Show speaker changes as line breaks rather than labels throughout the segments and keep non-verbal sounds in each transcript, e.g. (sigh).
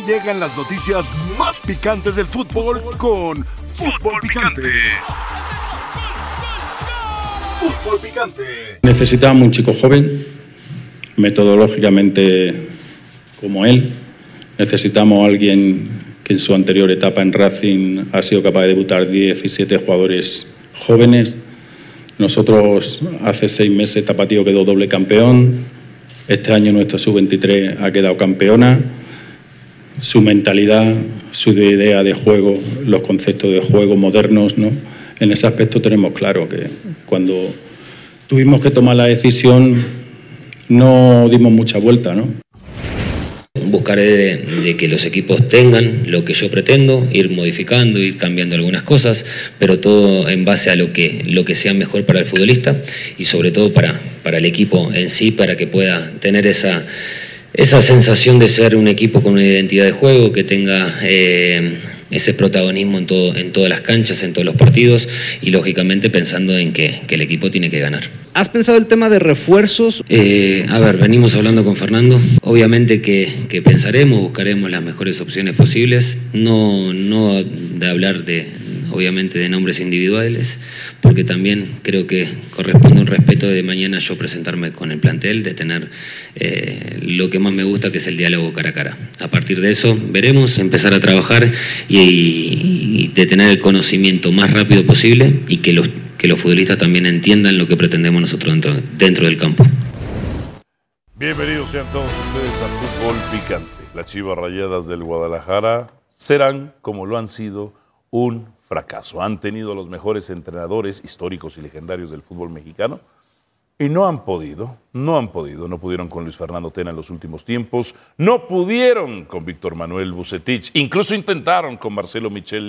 Llegan las noticias más picantes del fútbol con Fútbol Picante. Fútbol Picante.
Necesitamos un chico joven, metodológicamente como él. Necesitamos alguien que en su anterior etapa en Racing ha sido capaz de debutar 17 jugadores jóvenes. Nosotros hace seis meses Tapatío quedó doble campeón. Este año nuestra sub-23 ha quedado campeona. Su mentalidad, su idea de juego, los conceptos de juego modernos, ¿no? En ese aspecto tenemos claro que cuando tuvimos que tomar la decisión no dimos mucha vuelta, ¿no?
Buscaré de, que los equipos tengan lo que yo pretendo, ir modificando, ir cambiando algunas cosas, pero todo en base a lo que, lo que sea mejor para el futbolista y sobre todo para, para el equipo en sí, para que pueda tener esa, esa sensación de ser un equipo con una identidad de juego, que tenga eh, ese protagonismo en, todo, en todas las canchas, en todos los partidos y lógicamente pensando en que, que el equipo tiene que ganar.
¿Has pensado el tema de refuerzos?
Eh, a ver, venimos hablando con Fernando. Obviamente que, que, pensaremos, buscaremos las mejores opciones posibles. No, no de hablar de, obviamente, de nombres individuales, porque también creo que corresponde un respeto de mañana yo presentarme con el plantel, de tener eh, lo que más me gusta, que es el diálogo cara a cara. A partir de eso veremos, empezar a trabajar y, de tener el conocimiento más rápido posible y que los que los futbolistas también entiendan lo que pretendemos nosotros dentro, dentro del campo.
Bienvenidos sean todos ustedes a Fútbol Picante. Las Chivas Rayadas del Guadalajara serán, como lo han sido, un Han tenido los mejores entrenadores históricos y legendarios del fútbol mexicano y no han podido, no han podido, no pudieron con Luis Fernando Tena en los últimos tiempos, no pudieron con Víctor Manuel Bucetich, incluso intentaron con Marcelo Michel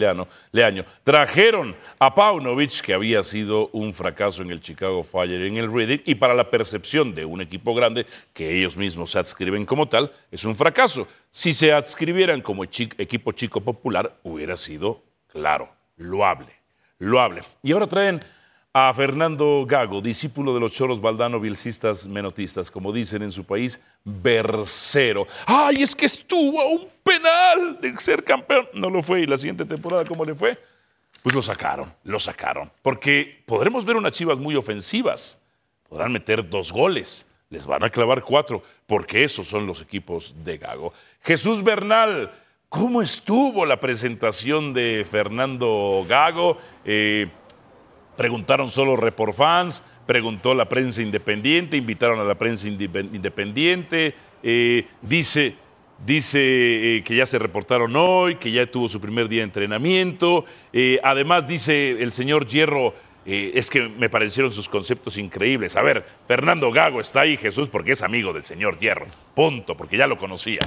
Leaño, trajeron a Paunovic, que había sido un fracaso en el Chicago Fire en el Reading, y para la percepción de un equipo grande, que ellos mismos se adscriben como tal, es un fracaso. Si se adscribieran como equipo chico popular, hubiera sido, claro, loable, loable. Y ahora traen a Fernando Gago, discípulo de los choros Valdano, bilcistas, menotistas, como dicen en su país, versero. ¡Ay, es que estuvo a un penal de ser campeón! No lo fue. ¿Y la siguiente temporada cómo le fue? Pues lo sacaron, lo sacaron. Porque podremos ver unas chivas muy ofensivas. Podrán meter dos goles, les van a clavar cuatro, porque esos son los equipos de Gago. Jesús Bernal, ¿cómo estuvo la presentación de Fernando Gago? Eh, Preguntaron solo fans, preguntó la prensa independiente, invitaron a la prensa independiente, eh, dice, dice eh, que ya se reportaron hoy, que ya tuvo su primer día de entrenamiento, además dice el señor Hierro, es que me parecieron sus conceptos increíbles. A ver, Fernando Gago está ahí, Jesús, porque es amigo del señor Hierro, punto, porque ya lo conocía.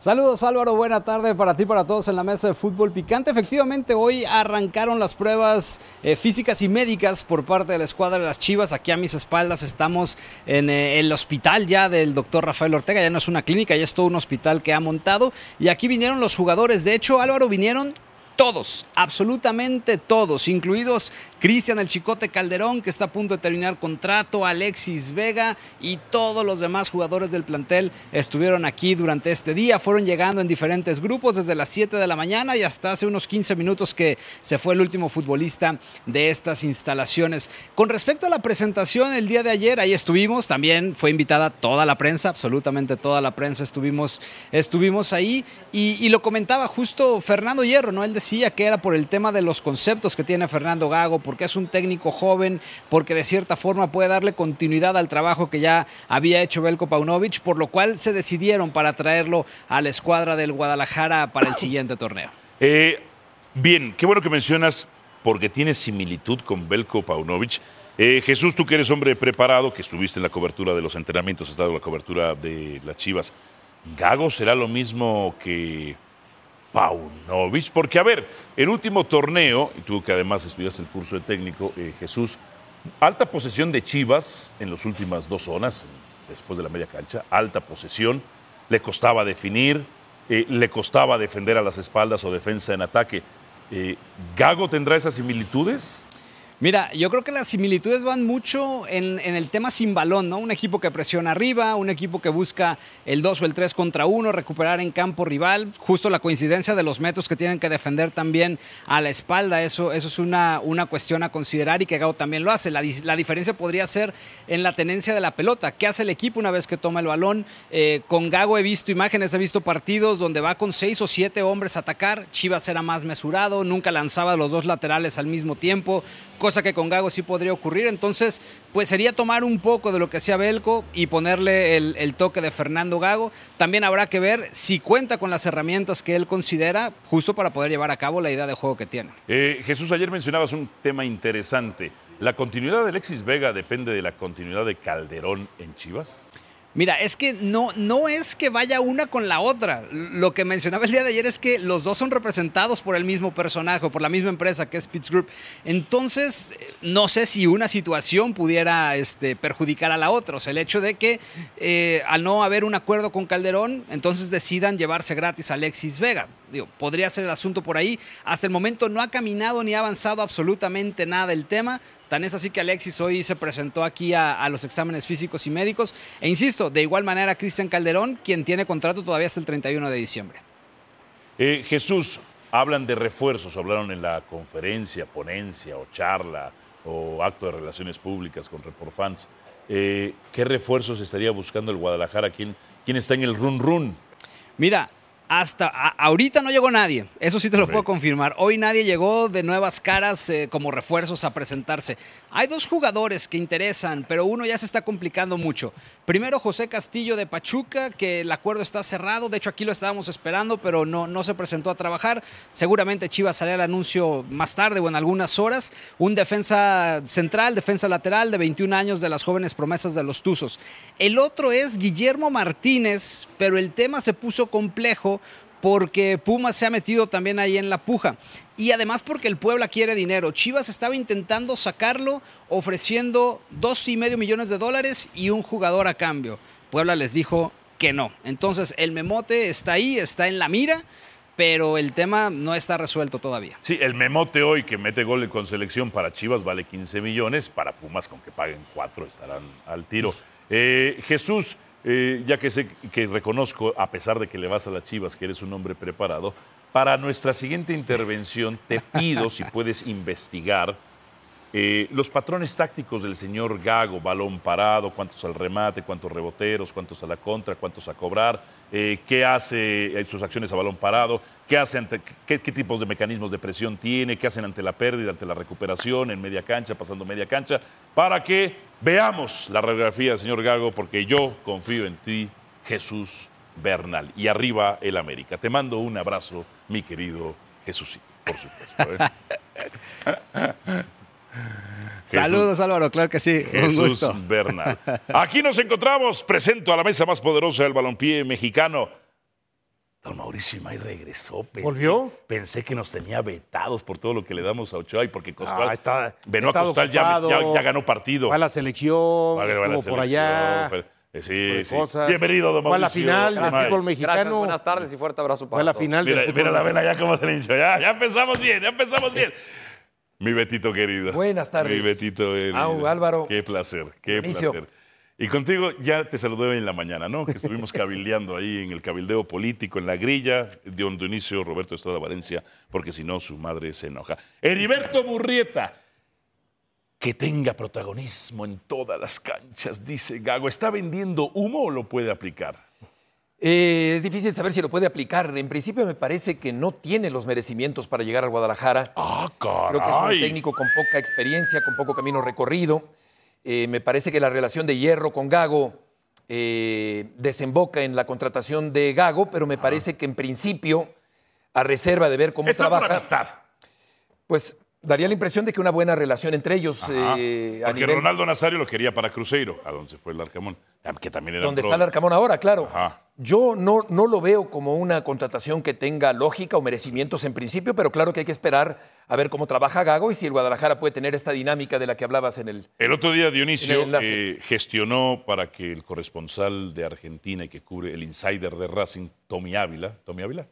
Saludos Álvaro, buena tarde para ti, para todos en la mesa de fútbol picante. Efectivamente, hoy arrancaron las pruebas eh, físicas y médicas por parte de la escuadra de las Chivas. Aquí a mis espaldas estamos en eh, el hospital ya del doctor Rafael Ortega. Ya no es una clínica, ya es todo un hospital que ha montado. Y aquí vinieron los jugadores. De hecho, Álvaro, vinieron todos, absolutamente todos, incluidos Cristian el Chicote Calderón, que está a punto de terminar contrato, Alexis Vega y todos los demás jugadores del plantel estuvieron aquí durante este día. Fueron llegando en diferentes grupos desde las 7 de la mañana y hasta hace unos 15 minutos que se fue el último futbolista de estas instalaciones. Con respecto a la presentación el día de ayer, ahí estuvimos, también fue invitada toda la prensa, absolutamente toda la prensa estuvimos, estuvimos ahí y, y lo comentaba justo Fernando Hierro, ¿no? Él decía que era por el tema de los conceptos que tiene Fernando Gago porque es un técnico joven, porque de cierta forma puede darle continuidad al trabajo que ya había hecho Belko Paunovic, por lo cual se decidieron para traerlo a la escuadra del Guadalajara para el siguiente torneo.
Eh, bien, qué bueno que mencionas, porque tiene similitud con Belko Paunovic. Eh, Jesús, tú que eres hombre preparado, que estuviste en la cobertura de los entrenamientos, has estado en la cobertura de las Chivas. ¿Gago será lo mismo que Paunovic, porque a ver, el último torneo, y tú que además estudias el curso de técnico, eh, Jesús, alta posesión de Chivas en las últimas dos zonas, después de la media cancha, alta posesión, le costaba definir, eh, le costaba defender a las espaldas o defensa en ataque. Eh, ¿Gago tendrá esas similitudes?
Mira, yo creo que las similitudes van mucho en, el tema sin balón, ¿no? Un equipo que presiona arriba, un equipo que busca el 2 o el 3 contra 1, recuperar en campo rival, justo la coincidencia de los metros que tienen que defender también a la espalda, eso, eso es una, una cuestión a considerar y que Gago también lo hace. La, diferencia podría ser en la tenencia de la pelota. ¿Qué hace el equipo una vez que toma el balón? Eh, con Gago he visto imágenes, he visto partidos donde va con 6 o 7 hombres a atacar, Chivas era más mesurado, nunca lanzaba los dos laterales al mismo tiempo cosa que con Gago sí podría ocurrir. Entonces, pues sería tomar un poco de lo que hacía Belco y ponerle el, toque de Fernando Gago. También habrá que ver si cuenta con las herramientas que él considera justo para poder llevar a cabo la idea de juego que tiene.
Eh, Jesús, ayer mencionabas un tema interesante. ¿La continuidad de Alexis Vega depende de la continuidad de Calderón en Chivas?
Mira, es que no, no es que vaya una con la otra. Lo que mencionaba el día de ayer es que los dos son representados por el mismo personaje, por la misma empresa que es Pitts Group. Entonces, no sé si una situación pudiera este, perjudicar a la otra. O sea, el hecho de que eh, al no haber un acuerdo con Calderón, entonces decidan llevarse gratis a Alexis Vega. Digo, podría ser el asunto por ahí. Hasta el momento no ha caminado ni ha avanzado absolutamente nada el tema. Tan es así que Alexis hoy se presentó aquí a, los exámenes físicos y médicos. E insisto, de igual manera Cristian Calderón, quien tiene contrato todavía hasta el 31 de diciembre.
Eh, Jesús, hablan de refuerzos, hablaron en la conferencia, ponencia o charla o acto de relaciones públicas con Reportfans. Eh, ¿Qué refuerzos estaría buscando el Guadalajara? ¿Quién, quién está en el run run?
Mira, hasta ahorita no llegó nadie, eso sí te lo puedo confirmar. Hoy nadie llegó de nuevas caras eh, como refuerzos a presentarse. Hay dos jugadores que interesan, pero uno ya se está complicando mucho. Primero José Castillo de Pachuca, que el acuerdo está cerrado, de hecho aquí lo estábamos esperando, pero no, no se presentó a trabajar. Seguramente Chivas sale al anuncio más tarde o en algunas horas. Un defensa central, defensa lateral de 21 años de las jóvenes promesas de los Tuzos. El otro es Guillermo Martínez, pero el tema se puso complejo porque Pumas se ha metido también ahí en la puja. Y además porque el Puebla quiere dinero. Chivas estaba intentando sacarlo ofreciendo dos y medio millones de dólares y un jugador a cambio. Puebla les dijo que no. Entonces el memote está ahí, está en la mira, pero el tema no está resuelto todavía.
Sí, el memote hoy que mete gol con selección para Chivas vale 15 millones, para Pumas con que paguen cuatro estarán al tiro. Eh, Jesús, eh, ya que sé que reconozco, a pesar de que le vas a las Chivas, que eres un hombre preparado, para nuestra siguiente intervención te pido si puedes investigar eh, los patrones tácticos del señor Gago, balón parado, cuántos al remate, cuántos reboteros, cuántos a la contra, cuántos a cobrar, eh, qué hace sus acciones a balón parado, qué, hace qué, qué, tipos de mecanismos de presión tiene, qué hacen ante la pérdida, ante la recuperación, en media cancha, pasando media cancha, para que veamos la radiografía del señor Gago, porque yo confío en ti, Jesús Bernal. Y arriba el América. Te mando un abrazo, mi querido Jesús, por supuesto. ¿eh? (laughs)
Saludos Álvaro, claro que sí.
Jesús Bernal. Aquí nos encontramos, presento a la mesa más poderosa del balompié mexicano. Don Mauricio May regresó.
¿Volvió?
Pensé que nos tenía vetados por todo lo que le damos a Ochoa y porque Costal,
ah, está,
Venó a Costal ya, ya, ganó partido.
Va a la selección, estuvo por allá.
Eh, sí, sí. Bienvenido, don Mauricio.
Fue a la final del fútbol mexicano.
buenas tardes y fuerte abrazo para
Fue a la final
mira, Mira la vena ya cómo se le hinchó. Ya, ya empezamos bien, ya empezamos bien. Mi Betito querido.
Buenas tardes.
Mi Betito
Álvaro.
Qué placer, qué placer. Y contigo ya te saludé en la mañana, ¿no? Que estuvimos (laughs) cabildeando ahí en el cabildeo político, en la grilla, dio inicio Roberto Estrada Valencia, porque si no su madre se enoja. Heriberto Burrieta, que tenga protagonismo en todas las canchas, dice Gago. ¿Está vendiendo humo o lo puede aplicar?
Eh, es difícil saber si lo puede aplicar. En principio me parece que no tiene los merecimientos para llegar al Guadalajara.
Ah, caray.
Creo que es un técnico con poca experiencia, con poco camino recorrido. Eh, me parece que la relación de Hierro con Gago eh, desemboca en la contratación de Gago, pero me parece que en principio, a reserva de ver cómo trabaja. Pues daría la impresión de que una buena relación entre ellos.
Eh, Porque Ronaldo Nazario lo quería para Cruzeiro, a donde se fue el Arcamón, que también era
Donde está el Arcamón ahora, claro. Yo no, no lo veo como una contratación que tenga lógica o merecimientos en principio, pero claro que hay que esperar a ver cómo trabaja Gago y si el Guadalajara puede tener esta dinámica de la que hablabas en el.
El otro día Dionisio eh, gestionó para que el corresponsal de Argentina y que cubre el insider de Racing, Tommy Ávila, Tommy Ávila,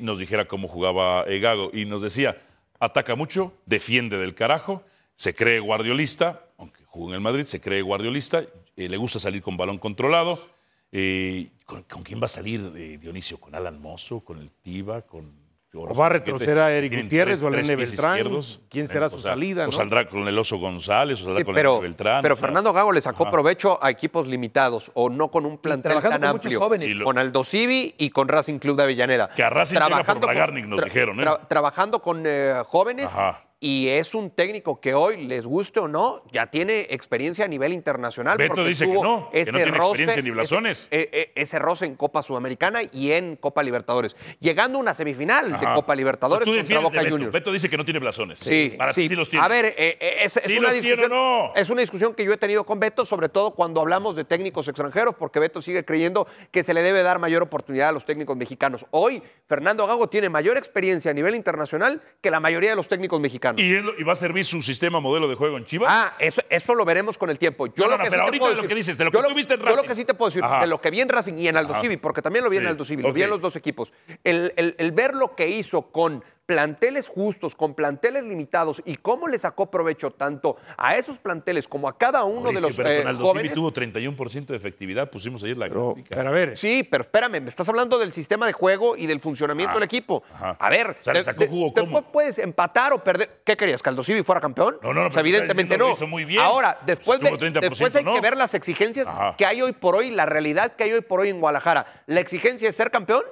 nos dijera cómo jugaba Gago y nos decía ataca mucho, defiende del carajo se cree guardiolista, aunque jugó en el Madrid, se cree guardiolista, eh, le gusta salir con balón controlado. Eh, ¿con, quién va a salir eh, Dionisio? ¿Con Alan Mozo? ¿Con el Tiva? ¿Con
o va a retroceder a Eric Gutiérrez o a Lene Beltrán.
izquierdos.
¿Quién será
Eh,
su
o sea,
salida?
O
no?
saldrá con el Oso González, o saldrá
Sí,
con
pero,
el Beltrán.
pero
o sea,
Fernando Gago le sacó
Ajá.
provecho a equipos limitados o no con un plantel
trabajando
tan
con muchos
amplio.
jóvenes.
Lo-
Con Aldo Civi y con Racing Club de Avellaneda.
Que a Racing llega por
Trabajando con-
Bragarnik, nos dijeron, ¿eh?
tra- trabajando con eh, jóvenes
Ajá.
Y es un técnico que hoy, les guste o no, ya tiene experiencia a nivel internacional.
Beto
porque
dice que no, que no tiene
roce,
experiencia ni blasones.
Ese, eh, eh, ese roce en Copa Sudamericana y en Copa Libertadores. Llegando a una semifinal de. Copa Libertadores
Tú
contra Boca
Beto.
Juniors.
Beto dice que no tiene blasones.
Sí,
Para
sí.
ti sí los tiene.
A ver, eh, es, es
¿Sí
una
los tiene o
discusión,
no?
es una discusión que yo he tenido con Beto, sobre todo cuando hablamos de técnicos extranjeros, porque Beto sigue creyendo que se le debe dar mayor oportunidad a los técnicos mexicanos. Hoy, Fernando Gago tiene mayor experiencia a nivel internacional que la mayoría de los técnicos mexicanos.
¿Y, lo- y va a servir su sistema modelo de juego en Chivas?
Ah, eso, eso lo veremos con el tiempo. Yo
No,
lo
no, no,
que sí
pero ahorita
puedo
de lo
decir-
que dices, de lo que tú viste en
Yo lo
Racing.
que sí te puedo decir,
Ajá.
de lo que vi en Racing y en Aldo. Civi, porque también lo vi en
Sí,
Aldo Civi, lo vi en los dos equipos. El, el- el ver lo que hizo con planteles justos, con planteles limitados y cómo le sacó provecho tanto a esos planteles como a cada uno de los
pero
eh,
con Aldo Civi
jóvenes.
tuvo 31% de efectividad. Pusimos ayer la
Pero,
gráfica.
pero a ver,
Sí, pero espérame, me estás hablando del sistema de juego y del funcionamiento
Ah,
del equipo.
ajá.
A ver,
O sea, le sacó jugo, ¿cómo?
después puedes empatar o perder. ¿Qué querías? ¿Que Aldo Civi fuera campeón?
No, no, no,
O sea,
pero te
evidentemente no.
lo hizo muy bien.
Ahora, después,
Estuvo
de-
30%,
después hay
no.
que ver las exigencias
Ajá.
que hay hoy por hoy, la realidad que hay hoy por hoy en Guadalajara. ¿La exigencia es ser campeón?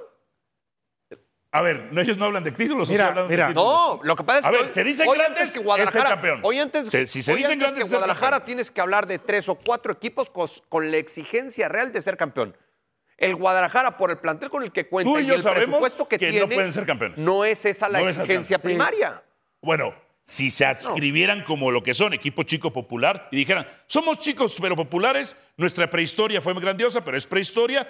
A ver, no, ellos no hablan de títulos.
Mira,
hablan de títulos?
No, lo que pasa es
A
que
ver, se dicen
hoy
grandes,
antes que
es
Guadalajara,
ser campeón.
Hoy antes,
Se- si se
hoy
dicen
antes
grandes,
que
es
Guadalajara tienes que hablar de tres o cuatro equipos con, la exigencia real de ser campeón. El Guadalajara, por el plantel con el que cuenta
Tú y
y,
yo
el
sabemos
presupuesto que,
que no pueden ser campeones.
No es esa la
No es
exigencia primaria.
Bueno, si se adscribieran como lo que son, equipo chico popular, y dijeran, somos chicos pero populares, nuestra prehistoria fue muy grandiosa, pero es prehistoria,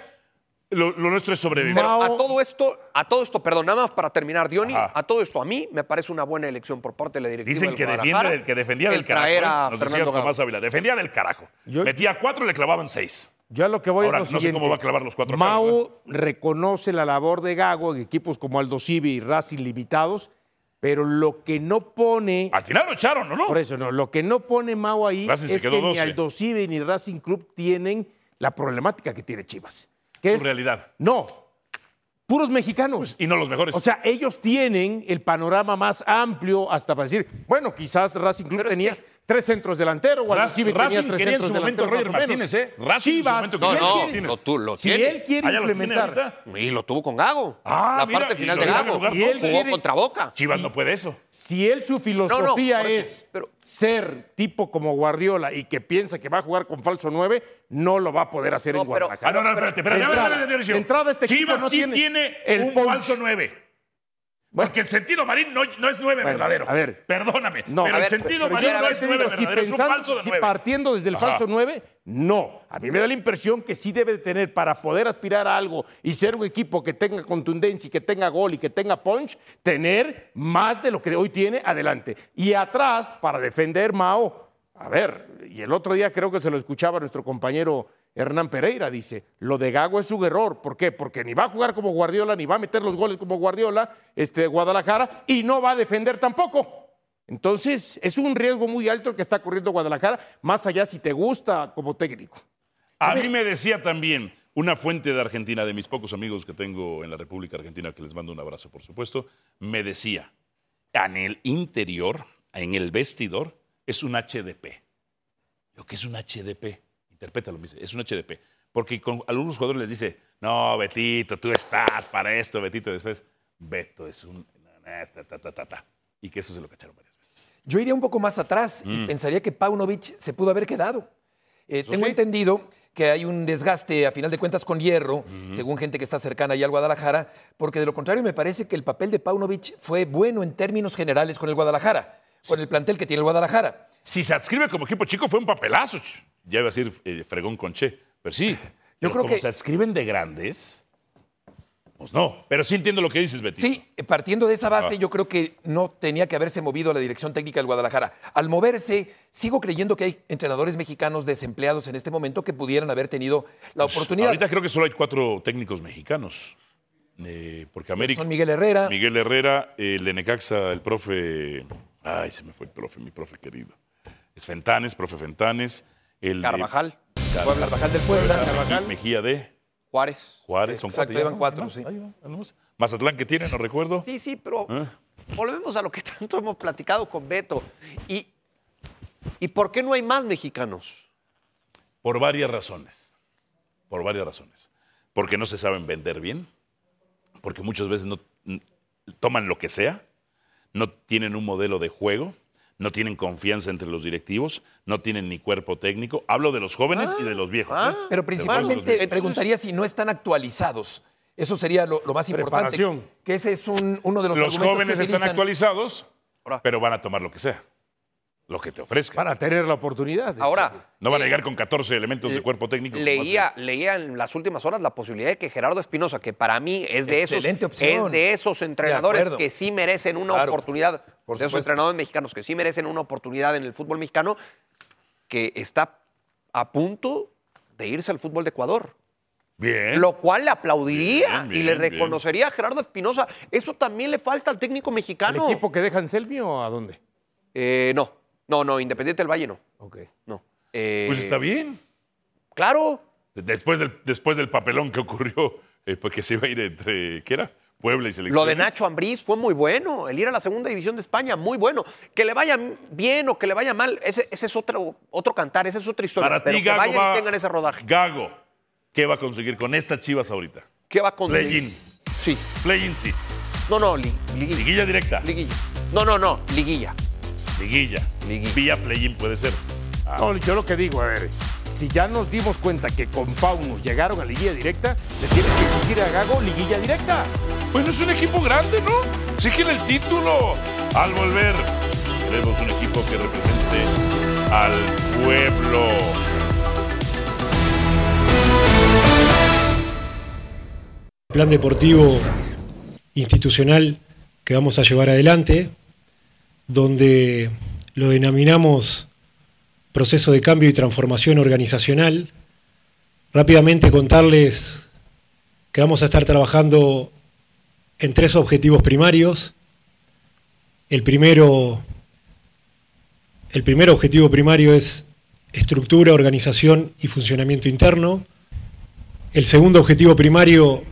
lo, lo nuestro es sobrevivir.
Pero a todo esto, a todo esto, perdón, nada más para terminar, Diony,
Ajá.
a todo esto a mí me parece una buena elección por parte de la directiva
Dicen
del
que, defiende, del- que defendía del carajo.
a
¿eh? Nos decía. Tomás Ávila, defendía del carajo.
Yo-
Metía cuatro y le clavaban seis.
yo a lo que voy
Ahora,
es lo
no sé cómo va a clavar los cuatro
Mau
caras,
reconoce la labor de Gago en equipos como Aldo Civi y Racing limitados, pero lo que no pone...
Al final lo echaron, ¿o no?
Por eso no, lo que no pone Mau ahí
Racing se
es que ni
12.
Aldo Civi ni Racing Club tienen la problemática que tiene Chivas. Que
Su
es,
realidad.
No, puros mexicanos.
Y no los mejores.
O sea, ellos tienen el panorama más amplio hasta para decir, bueno, quizás Racing Club
Pero es
tenía
que-
tres centros delanteros,
Racing-
Civi tenía
Racing
tres
quería en
centros
su momento
delanteros
Roger. Martínez, ¿eh? Racing en su
Chivas,
momento
si
No,
él
no,
quiere-
lo, tú, lo
si
tiene.
él quiere
¿Ah, ya lo tiene
implementar...
Y lo tuvo con Gago.
Ah,
la
mira,
parte final de Gago.
Si él
Jugó
quiere-
contra Boca.
Chivas no puede eso.
Si él su filosofía
eso,
es
pero-
ser tipo como Guardiola y que piensa que va a jugar con falso 9, no lo va a poder hacer
No,
en
pero-
Ah,
Guadalajara.
no, no, espérate, espérate.
Entrada- este equipo
Chivas
no
sí
tiene el
falso 9. Porque el sentido marín no, no es 9
Bueno,
verdadero.
a ver.
Perdóname.
No,
pero el sentido
Pero
marín no es 9
si
un
pensando-
falso de
si
9.
partiendo desde el
Ajá.
falso 9, no. A mí me da la impresión que sí debe de tener para poder aspirar a algo y ser un equipo que tenga contundencia y que tenga gol y que tenga punch, tener más de lo que hoy tiene adelante. Y atrás, para defender Mao, a ver, y el otro día creo que se lo escuchaba nuestro compañero Hernán Pereira, dice, lo de Gago es un error. ¿Por qué? Porque ni va a jugar como Guardiola, ni va a meter los goles como Guardiola, este Guadalajara, y no va a defender tampoco. Entonces, es un riesgo muy alto el que está corriendo Guadalajara, más allá si te gusta como técnico.
A mí me decía también una fuente de Argentina, de mis pocos amigos que tengo en la República Argentina, que les mando un abrazo, por supuesto, me decía, en el interior, en el vestidor, es un HDP. Yo, ¿qué es un HDP? Interprétalo, me dice, es un HDP. Porque con algunos jugadores les dice, no, Betito, tú estás para esto, Betito. Después, Beto es un... ta, ta, ta, ta, ta. Y que eso se lo cacharon varias veces.
Yo iría un poco más atrás
Mm.
y pensaría que Paunovic se pudo haber quedado. Eh, tengo
sí.
entendido que hay un desgaste, a final de cuentas, con hierro, según gente que está cercana allá al Guadalajara, porque de lo contrario me parece que el papel de Paunovic fue bueno en términos generales con el Guadalajara, con el plantel que tiene el Guadalajara.
Si se adscribe como equipo chico, fue un papelazo. Ya iba a decir eh, fregón con Che. Pero sí. (laughs) Yo
creo
como
que-
se adscriben de grandes, pues no. Pero sí entiendo lo que dices, Betty.
Sí, eh, partiendo de esa base,
Ah.
yo creo que no tenía que haberse movido la dirección técnica del Guadalajara. Al moverse, sigo creyendo que hay entrenadores mexicanos desempleados en este momento que pudieran haber tenido la oportunidad.
Ahorita creo que solo hay cuatro técnicos mexicanos. Eh, porque América.
Son Miguel Herrera.
Miguel Herrera, el de Necaxa, el profe. Ay, se me fue el profe, mi profe querido. Es Fentanes, profe Fentanes. El de
Carvajal,
Car-
Carvajal del Puebla.
y Mejía de
Juárez.
Juárez. Son
Exacto,
cuatro. ¿no?
cuatro,
va,
sí.
Mazatlán que tiene, no recuerdo.
Sí, sí, pero
¿Eh?
volvemos a lo que tanto hemos platicado con Beto. ¿Y, ¿Y por qué no hay más mexicanos?
Por varias razones. Por varias razones. Porque no se saben vender bien, porque muchas veces no toman lo que sea, no tienen un modelo de juego, no tienen confianza entre los directivos, no tienen ni cuerpo técnico. Hablo de los jóvenes y de los viejos.
ah.
¿eh?
Pero principalmente
los
preguntaría si no están actualizados. Eso sería lo, lo más importante.
Preparación.
Que ese es un- uno de los
Los
argumentos
jóvenes
que
están
utilizan.
actualizados, pero van a tomar lo que sea, lo que te ofrezcan.
Para tener la oportunidad. de-
Ahora,
No van a
eh,
llegar con 14 elementos de cuerpo técnico.
Leía, leía en las últimas horas la posibilidad de que Gerardo Espinosa, que para mí es de, esos,
Excelente opción.
es de esos entrenadores que sí merecen una
Claro,
oportunidad,
por
de esos entrenadores mexicanos que sí merecen una oportunidad en el fútbol mexicano, que está a punto de irse al fútbol de Ecuador.
Bien.
Lo cual le aplaudiría
Bien,
y le
bien.
reconocería a Gerardo Espinosa. Eso también le falta al técnico
¿El
mexicano.
equipo que deja en Selvi o a dónde?
Eh, no, no, no, Independiente del Valle no.
Ok.
no. Eh,
Pues está bien.
Claro,
Después del, después del papelón que ocurrió, eh, porque se iba a ir entre, ¿qué era? Puebla y selecciones.
Lo de Nacho Ambriz fue muy bueno. El ir a la segunda división de España, muy bueno. Que le vaya bien o que le vaya mal, ese, ese es otro, otro cantar, esa es otra historia.
Para
pero
ti,
que
Gago
vayan
va-
y tengan ese rodaje.
Gago, ¿qué va a conseguir con estas chivas ahorita?
¿Qué va a conseguir?
Play-in.
Sí.
Play-in sí.
No, no, li- liguilla.
Liguilla directa.
Liguilla. No, no, no, liguilla.
Liguilla.
Liguilla.
Vía play-in puede ser. Ah,
No, yo lo que digo, a ver, si ya nos dimos cuenta que con Pauno llegaron a liguilla directa, le tienes que exigir a Gago liguilla directa.
Bueno, es un equipo grande, ¿no? Exígele el título. Al volver, queremos un equipo que represente al pueblo.
plan deportivo institucional que vamos a llevar adelante, donde lo denominamos proceso de cambio y transformación organizacional. Rápidamente contarles que vamos a estar trabajando en tres objetivos primarios. El primero, el primer objetivo primario es estructura, organización y funcionamiento interno. El segundo objetivo primario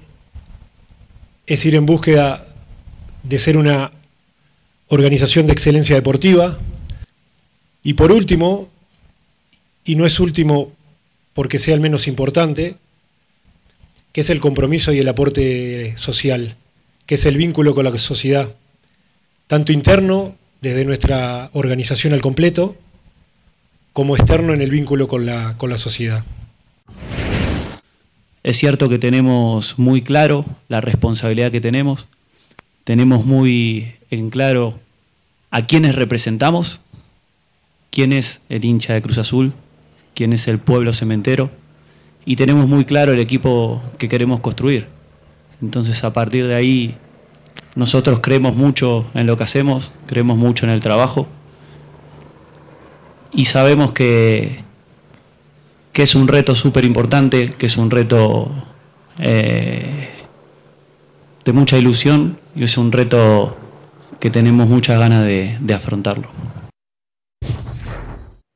es ir en búsqueda de ser una organización de excelencia deportiva. Y por último, y no es último porque sea el menos importante, que es el compromiso y el aporte social, que es el vínculo con la sociedad, tanto interno, desde nuestra organización al completo, como externo en el vínculo con la, con la sociedad.
Es cierto que tenemos muy claro la responsabilidad que tenemos, tenemos muy en claro a quiénes representamos, quién es el hincha de Cruz Azul, quién es el pueblo cementero, y tenemos muy claro el equipo que queremos construir. Entonces a partir de ahí nosotros creemos mucho en lo que hacemos, creemos mucho en el trabajo y sabemos que, que es un reto súper importante, que es un reto eh, de mucha ilusión y es un reto que tenemos muchas ganas de, de afrontarlo.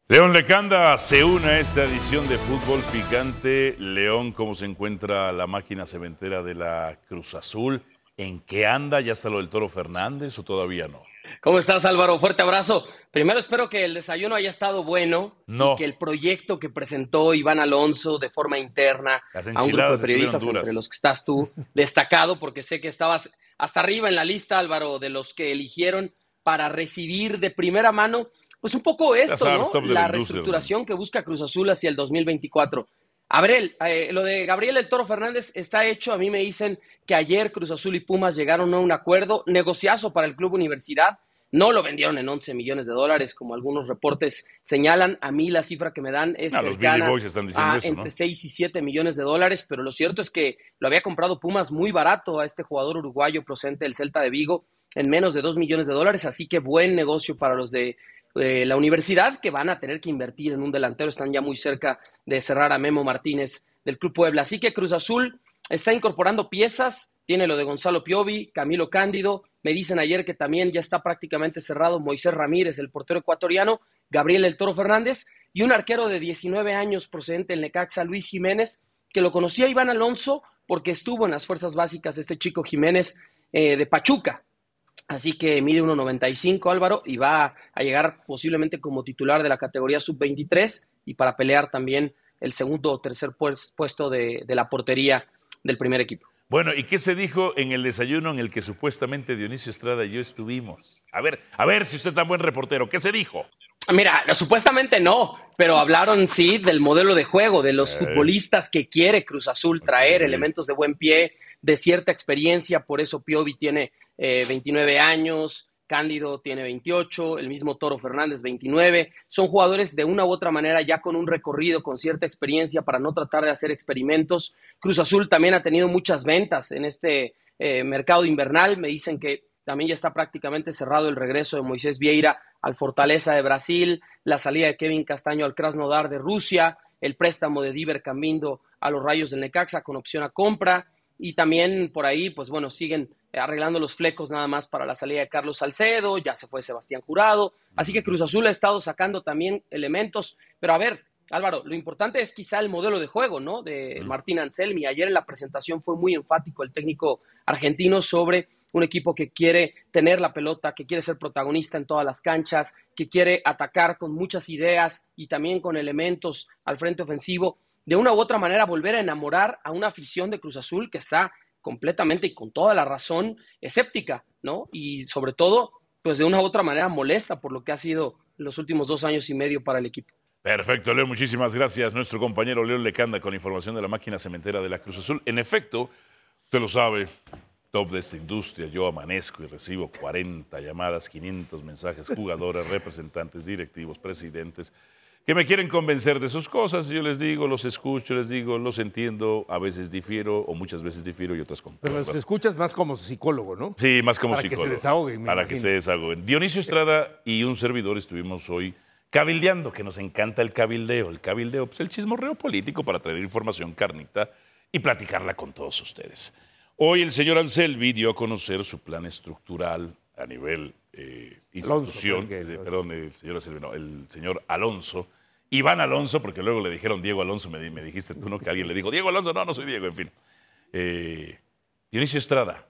León Lecanda se une a esta edición de Fútbol Picante. León, ¿cómo se encuentra la máquina cementera de la Cruz Azul? ¿En qué anda? ¿Ya está lo del Toro Fernández o todavía no?
¿Cómo estás, Álvaro? Fuerte abrazo. Primero espero que el desayuno haya estado bueno
No.
y que el proyecto que presentó Iván Alonso de forma interna a un grupo de periodistas, entre los que estás tú, destacado, porque sé que estabas hasta arriba en la lista, Álvaro, de los que eligieron para recibir de primera mano, pues un poco esto,
sabes,
¿no? La reestructuración que busca Cruz Azul hacia el 2024. Abrel, eh, lo de Gabriel El Toro Fernández está hecho. A mí me dicen que ayer Cruz Azul y Pumas llegaron a un acuerdo, negociazo para el Club Universidad. No lo vendieron en 11 millones de dólares, como algunos reportes señalan. A mí la cifra que me dan es
Ah, los
cercana
Billy Boys están diciendo
a
eso, ¿no?
entre 6 y 7 millones de dólares, pero lo cierto es que lo había comprado Pumas muy barato a este jugador uruguayo procedente del Celta de Vigo en menos de 2 millones de dólares, así que buen negocio para los de eh, la universidad que van a tener que invertir en un delantero, están ya muy cerca de cerrar a Memo Martínez del Club Puebla. Así que Cruz Azul está incorporando piezas tiene lo de Gonzalo Piovi, Camilo Cándido, me dicen ayer que también ya está prácticamente cerrado Moisés Ramírez, el portero ecuatoriano, Gabriel El Toro Fernández y un arquero de 19 años procedente del Necaxa, Luis Jiménez, que lo conocía Iván Alonso porque estuvo en las fuerzas básicas este chico Jiménez eh, de Pachuca. Así que mide 1.95 Álvaro y va a llegar posiblemente como titular de la categoría sub-23 y para pelear también el segundo o tercer puesto de, de la portería del primer equipo.
Bueno, ¿y qué se dijo en el desayuno en el que supuestamente Dionisio Estrada y yo estuvimos? A ver, a ver si usted es tan buen reportero, ¿qué se dijo?
Mira, supuestamente no, pero hablaron sí del modelo de juego, de los futbolistas que quiere Cruz Azul traer, elementos de buen pie, de cierta experiencia, por eso Piovi tiene eh, 29 años, Cándido tiene 28, el mismo Toro Fernández 29, son jugadores de una u otra manera ya con un recorrido, con cierta experiencia para no tratar de hacer experimentos. Cruz Azul también ha tenido muchas ventas en este eh, mercado invernal, me dicen que también ya está prácticamente cerrado el regreso de Moisés Vieira al Fortaleza de Brasil, la salida de Kevin Castaño al Krasnodar de Rusia, el préstamo de Diver Cambindo a los Rayos del Necaxa con opción a compra y también por ahí, pues bueno, siguen arreglando los flecos nada más para la salida de Carlos Salcedo, ya se fue Sebastián Jurado, así que Cruz Azul ha estado sacando también elementos, pero a ver, Álvaro, lo importante es quizá el modelo de juego, ¿no? De Martín Anselmi. Ayer en la presentación fue muy enfático el técnico argentino sobre un equipo que quiere tener la pelota, que quiere ser protagonista en todas las canchas, que quiere atacar con muchas ideas y también con elementos al frente ofensivo. De una u otra manera, volver a enamorar a una afición de Cruz Azul que está completamente y con toda la razón escéptica, ¿no? Y sobre todo, pues de una u otra manera molesta por lo que ha sido los últimos dos años y medio para el equipo.
Perfecto, Leo, muchísimas gracias. Nuestro compañero Leo Lecanda con información de la máquina cementera de la Cruz Azul. En efecto, usted lo sabe, top de esta industria, yo amanezco y recibo 40 llamadas, 500 mensajes, jugadores, representantes, directivos, presidentes, que me quieren convencer de sus cosas. Yo les digo, los escucho, les digo, los entiendo, a veces difiero o muchas veces difiero y otras
Pero
concuerdo.
los escuchas más como psicólogo, ¿no?
Sí, más como
Para que se
psicólogo.
desahoguen,
Para que se desahoguen. Dionisio Estrada y un servidor estuvimos hoy cabildeando, que nos encanta el cabildeo. El cabildeo, pues el chismorreo político para traer información carnita y platicarla con todos ustedes. Hoy el señor Anselmi dio a conocer su plan estructural a nivel eh, institución,
Alonso,
eh, perdón, el señor Anselmi, no, el señor Alonso, Iván Alonso, porque luego le dijeron Diego Alonso, me, di- me dijiste tú, ¿no? Que alguien le dijo, Diego Alonso, no, no soy Diego, en fin. Eh, Dionisio Estrada,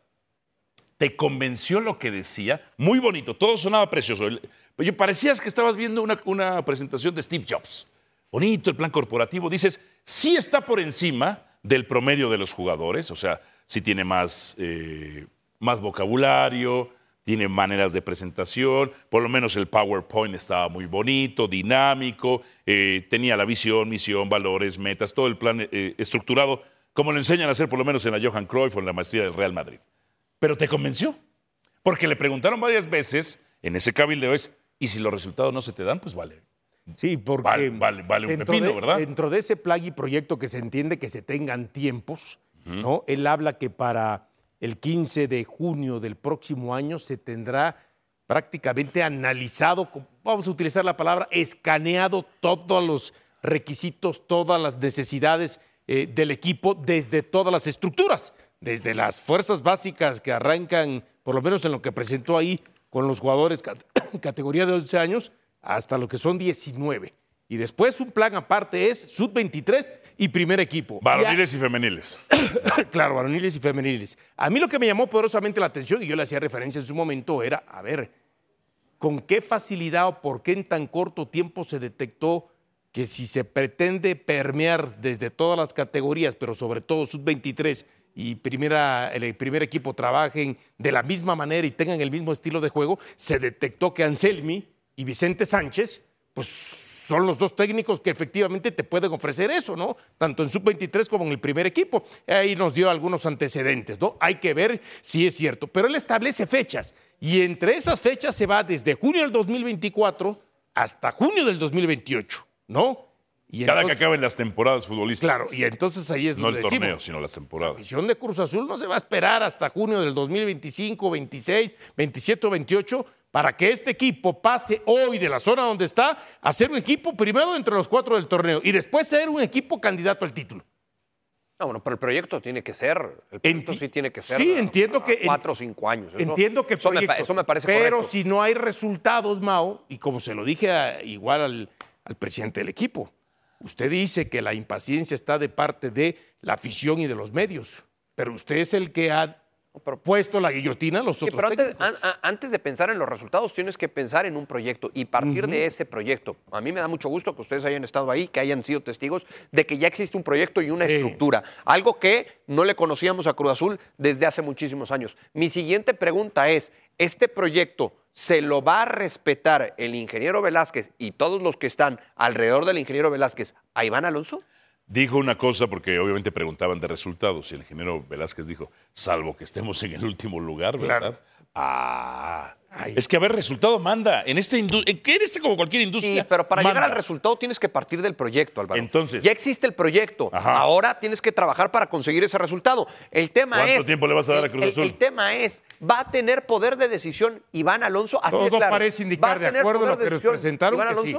¿te convenció lo que decía? Muy bonito, todo sonaba precioso. Oye, parecías que estabas viendo una, una presentación de Steve Jobs. Bonito el plan corporativo. Dices, sí está por encima del promedio de los jugadores, o sea, sí tiene más, eh, más vocabulario, tiene maneras de presentación, por lo menos el PowerPoint estaba muy bonito, dinámico, eh, tenía la visión, misión, valores, metas, todo el plan eh, estructurado, como lo enseñan a hacer por lo menos en la Johan Cruyff o en la maestría del Real Madrid. Pero te convenció, porque le preguntaron varias veces en ese cabildeo es, y si los resultados no se te dan, pues vale.
Sí, porque
Vale, vale, vale un
dentro
pepino,
de,
¿verdad?
Dentro de ese plan y proyecto que se entiende que se tengan tiempos, ¿no? Él habla que para el 15 de junio del próximo año se tendrá prácticamente analizado, vamos a utilizar la palabra, escaneado todos los requisitos, todas las necesidades eh, del equipo desde todas las estructuras, desde las fuerzas básicas que arrancan, por lo menos en lo que presentó ahí, con los jugadores cat- (coughs) categoría de 11 años, hasta lo que son 19. Y después un plan aparte es sub-23 y primer equipo.
Varoniles y femeniles. (coughs)
claro, varoniles y femeniles. A mí lo que me llamó poderosamente la atención, y yo le hacía referencia en su momento, era, a ver, ¿con qué facilidad o por qué en tan corto tiempo se detectó que si se pretende permear desde todas las categorías, pero sobre todo sub-23 y primera, el primer equipo trabajen de la misma manera y tengan el mismo estilo de juego, se detectó que Anselmi y Vicente Sánchez, pues son los dos técnicos que efectivamente te pueden ofrecer eso, ¿no? Tanto en sub-23 como en el primer equipo. Ahí nos dio algunos antecedentes, ¿no? Hay que ver si es cierto. Pero él establece fechas y entre esas fechas se va desde junio del 2024 hasta junio del 2028, ¿no? Y
Cada
entonces-
que acaben las temporadas futbolísticas.
Claro, y entonces ahí es
No
donde
el torneo, sino las temporadas.
la afición de Cruz Azul no se va a esperar hasta junio del 2025, 26, 27 o 28 para que este equipo pase hoy de la zona donde está a ser un equipo primero entre los cuatro del torneo y después ser un equipo candidato al título.
No, bueno, pero el proyecto tiene que ser, el proyecto sí tiene que ser.
Sí,
a-
entiendo
a
que-
cuatro o cinco años. Eso-
Entiendo que el
eso me,
proyecto-
eso me parece
Pero
correcto.
si no hay resultados, Mao, y como se lo dije a- igual al, al presidente del equipo, usted dice que la impaciencia está de parte de la afición y de los medios, pero usted es el que ha puesto la guillotina a los
Sí,
otros
pero antes,
técnicos.
an- a- antes de pensar en los resultados, tienes que pensar en un proyecto y partir de ese proyecto. A mí me da mucho gusto que ustedes hayan estado ahí, que hayan sido testigos de que ya existe un proyecto y una
Sí.
estructura. Algo que no le conocíamos a Cruz Azul desde hace muchísimos años. Mi siguiente pregunta es, ¿este proyecto se lo va a respetar el ingeniero Velázquez y todos los que están alrededor del ingeniero Velázquez a Iván Alonso?
Dijo una cosa porque obviamente preguntaban de resultados y el ingeniero Velázquez dijo, salvo que estemos en el último lugar, ¿verdad? Ah, es que a ver, resultado manda. En esta industria, ¿qué eres como cualquier industria?
Sí, pero para llegar al resultado tienes que partir del proyecto, Álvaro.
Entonces-
Ya existe el proyecto.
Ajá.
Ahora tienes que trabajar para conseguir ese resultado. El tema
¿Cuánto
es.
tiempo le vas a dar a
el-
Cruz
el-
Azul?
El, tema es: ¿va a tener poder de decisión Iván Alonso? Así de
Todo
claro.
parece
¿Va
indicar, de acuerdo a lo que nos presentaron,
Iván
que sí.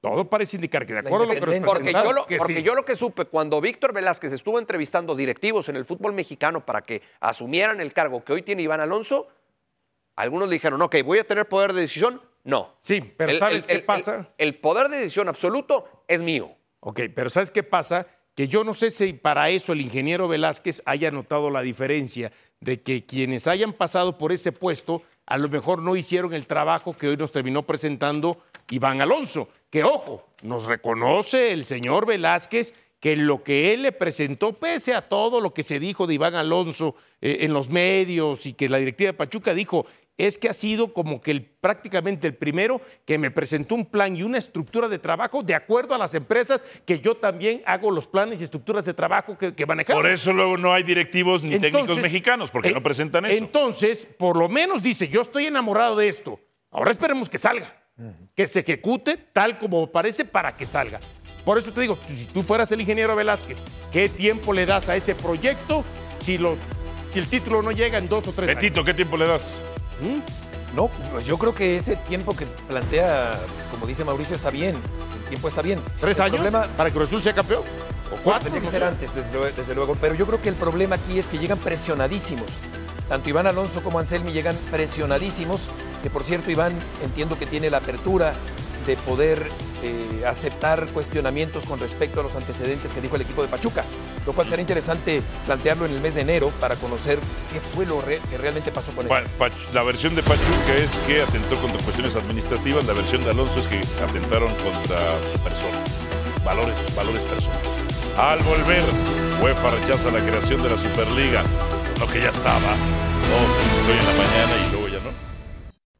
Todo parece indicar que de acuerdo a lo que
Porque yo, lo,
que
porque
sí.
yo lo que supe, cuando Víctor Velázquez estuvo entrevistando directivos en el fútbol mexicano para que asumieran el cargo que hoy tiene Iván Alonso, algunos le dijeron, ok, ¿voy a tener poder de decisión? No.
Sí, pero
El-
¿sabes
el-
qué
el-
pasa?
El, el poder de decisión absoluto es mío.
Ok, pero ¿sabes qué pasa? Que yo no sé si para eso el ingeniero Velázquez haya notado la diferencia de que quienes hayan pasado por ese puesto a lo mejor no hicieron el trabajo que hoy nos terminó presentando Iván Alonso. Que ojo, nos reconoce el señor Velázquez que lo que él le presentó, pese a todo lo que se dijo de Iván Alonso eh, en los medios y que la directiva de Pachuca dijo, es que ha sido como que el, prácticamente el primero que me presentó un plan y una estructura de trabajo de acuerdo a las empresas que yo también hago los planes y estructuras de trabajo que, que manejamos.
Por eso luego no hay directivos ni técnicos mexicanos, porque
eh,
no presentan eso.
Entonces, por lo menos dice, yo estoy enamorado de esto. Ahora esperemos que salga, que se ejecute tal como parece para que salga. Por eso te digo, si tú fueras el ingeniero Velázquez, ¿qué tiempo le das a ese proyecto si, los, si el título no llega en dos o tres
Betito, ¿qué tiempo le das?
No, pues yo creo que ese tiempo que plantea, como dice Mauricio, está bien. El tiempo está bien.
¿Tres
El
años
problema-
para que Cruz Azul sea campeón? ¿O cuatro?
Que
No
ser
sé.
antes, desde luego, desde luego. Pero yo creo que el problema aquí es que llegan presionadísimos. Tanto Iván Alonso como Anselmi llegan presionadísimos. Que por cierto, Iván entiendo que tiene la apertura de poder eh, aceptar cuestionamientos con respecto a los antecedentes que dijo el equipo de Pachuca. Lo cual será interesante plantearlo en el mes de enero para conocer qué fue lo re- que realmente pasó con él.
Pa- Pach- la versión de Pachuca es que atentó contra cuestiones administrativas, la versión de Alonso es que atentaron contra su persona. Valores, valores personales. Al volver, UEFA rechaza la creación de la Superliga, lo que ya estaba. Oh, hoy en la mañana y luego no.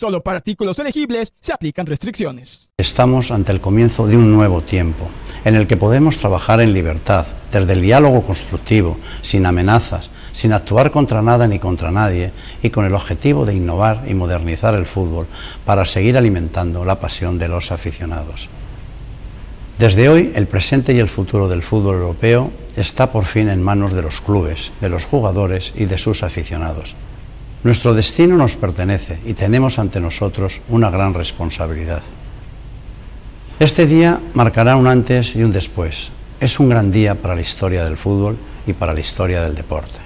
Solo para artículos elegibles se aplican restricciones.
Estamos ante el comienzo de un nuevo tiempo, en el que podemos trabajar en libertad, desde el diálogo constructivo, sin amenazas, sin actuar contra nada ni contra nadie, y con el objetivo de innovar y modernizar el fútbol para seguir alimentando la pasión de los aficionados. Desde hoy, el presente y el futuro del fútbol europeo está por fin en manos de los clubes, de los jugadores y de sus aficionados. Nuestro destino nos pertenece y tenemos ante nosotros una gran responsabilidad. Este día marcará un antes y un después. Es un gran día para la historia del fútbol y para la historia del deporte.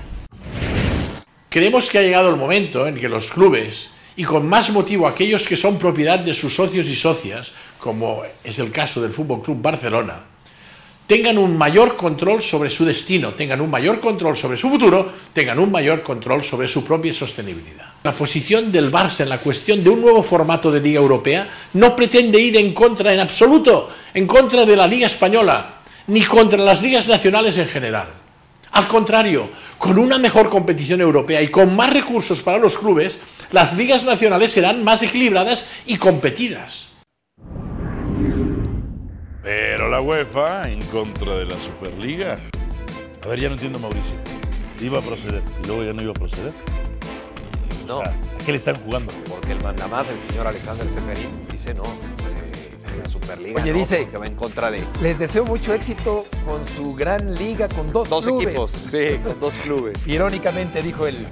Creemos que ha llegado el momento en que los clubes, y con más motivo aquellos que son propiedad de sus socios y socias, como es el caso del Fútbol Club Barcelona, tengan un mayor control sobre su destino, tengan un mayor control sobre su futuro, tengan un mayor control sobre su propia sostenibilidad. La posición del Barça en la cuestión de un nuevo formato de Liga Europea no pretende ir en contra en absoluto, en contra de la Liga Española, ni contra las ligas nacionales en general. Al contrario, con una mejor competición europea y con más recursos para los clubes, las ligas nacionales serán más equilibradas y competidas.
Pero la UEFA en contra de la Superliga. A ver, ya no entiendo, Mauricio. Iba a proceder y luego ya no iba a proceder.
No.
¿A qué le están jugando?
Porque el mandamás, el señor Alexander Seferín, dice no. eh, la Superliga.
Oye,
no,
dice-
Que va en contra de.
Les deseo mucho éxito con su gran liga con dos,
Dos
clubes.
equipos, sí, con dos clubes. (laughs)
Irónicamente dijo el